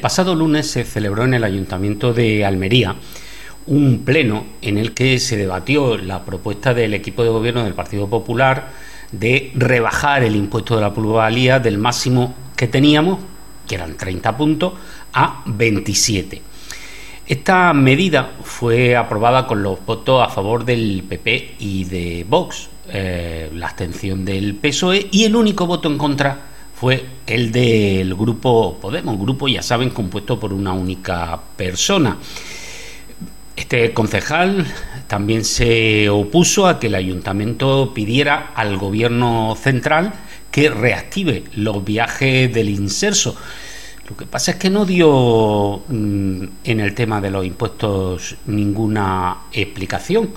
pasado lunes se celebró en el Ayuntamiento de Almería un pleno en el que se debatió la propuesta del equipo de gobierno del Partido Popular de rebajar el impuesto de la plusvalía del máximo que teníamos, que eran 30 puntos, a 27. Esta medida fue aprobada con los votos a favor del PP y de Vox, eh, la abstención del PSOE y el único voto en contra fue el del grupo Podemos, grupo ya saben compuesto por una única persona. Este concejal también se opuso a que el ayuntamiento pidiera al gobierno central que reactive los viajes del inserso. Lo que pasa es que no dio mm, en el tema de los impuestos ninguna explicación.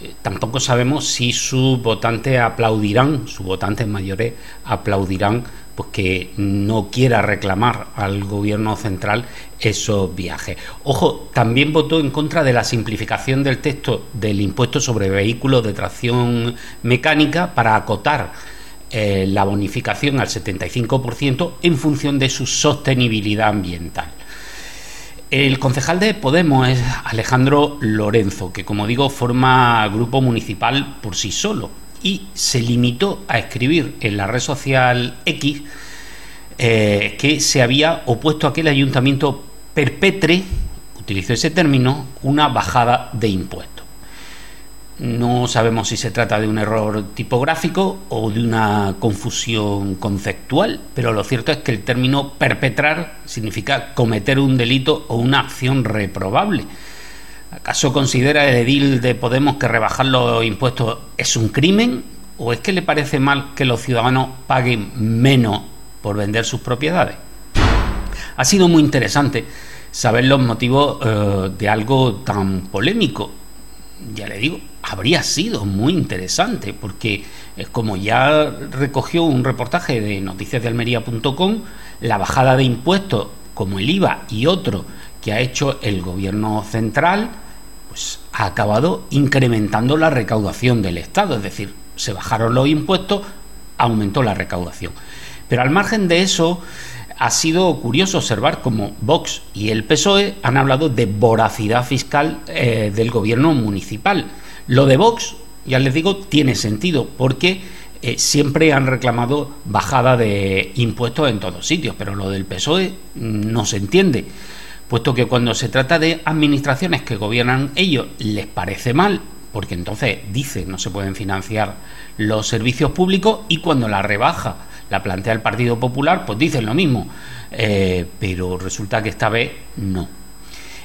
Eh, tampoco sabemos si sus votantes aplaudirán, sus votantes mayores aplaudirán pues que no quiera reclamar al gobierno central esos viajes. Ojo, también votó en contra de la simplificación del texto del impuesto sobre vehículos de tracción mecánica para acotar eh, la bonificación al 75% en función de su sostenibilidad ambiental. El concejal de Podemos es Alejandro Lorenzo, que como digo forma grupo municipal por sí solo y se limitó a escribir en la red social X eh, que se había opuesto a que el ayuntamiento perpetre, utilizó ese término, una bajada de impuestos. No sabemos si se trata de un error tipográfico o de una confusión conceptual, pero lo cierto es que el término perpetrar significa cometer un delito o una acción reprobable ¿Acaso considera el edil de Podemos que rebajar los impuestos es un crimen? ¿O es que le parece mal que los ciudadanos paguen menos por vender sus propiedades? Ha sido muy interesante saber los motivos eh, de algo tan polémico. Ya le digo, habría sido muy interesante, porque como ya recogió un reportaje de noticiasdealmería.com, la bajada de impuestos como el IVA y otro que ha hecho el gobierno central pues ha acabado incrementando la recaudación del Estado, es decir, se bajaron los impuestos, aumentó la recaudación. Pero al margen de eso, ha sido curioso observar cómo Vox y el PSOE han hablado de voracidad fiscal eh, del gobierno municipal. Lo de Vox, ya les digo, tiene sentido, porque eh, siempre han reclamado bajada de impuestos en todos sitios, pero lo del PSOE no se entiende puesto que cuando se trata de administraciones que gobiernan ellos les parece mal, porque entonces dice no se pueden financiar los servicios públicos y cuando la rebaja la plantea el Partido Popular, pues dicen lo mismo, eh, pero resulta que esta vez no.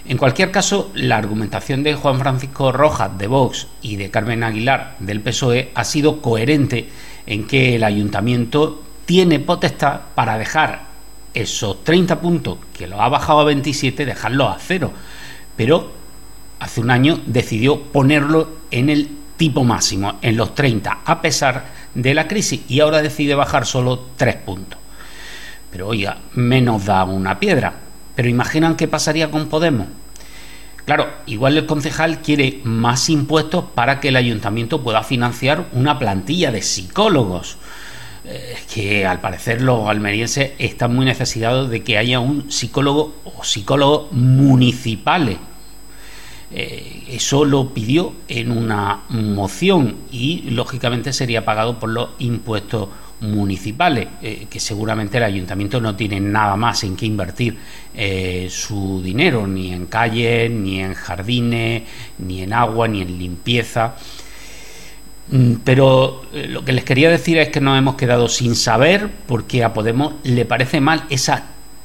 En cualquier caso, la argumentación de Juan Francisco Rojas de Vox y de Carmen Aguilar del PSOE ha sido coherente en que el ayuntamiento tiene potestad para dejar esos 30 puntos que lo ha bajado a 27, dejarlo a cero. Pero hace un año decidió ponerlo en el tipo máximo, en los 30, a pesar de la crisis, y ahora decide bajar solo 3 puntos. Pero oiga, menos da una piedra. Pero imaginan qué pasaría con Podemos. Claro, igual el concejal quiere más impuestos para que el ayuntamiento pueda financiar una plantilla de psicólogos que al parecer los almerienses están muy necesitados de que haya un psicólogo o psicólogos municipales. Eh, eso lo pidió en una moción y lógicamente sería pagado por los impuestos municipales, eh, que seguramente el ayuntamiento no tiene nada más en que invertir eh, su dinero, ni en calles, ni en jardines, ni en agua, ni en limpieza. Mm, pero eh, lo que les quería decir es que nos hemos quedado sin saber porque a Podemos le parece mal esa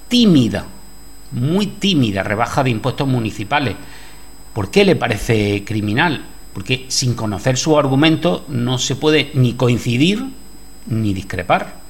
tímida, muy tímida rebaja de impuestos municipales. ¿Por qué le parece criminal? Porque sin conocer su argumento no se puede ni coincidir ni discrepar.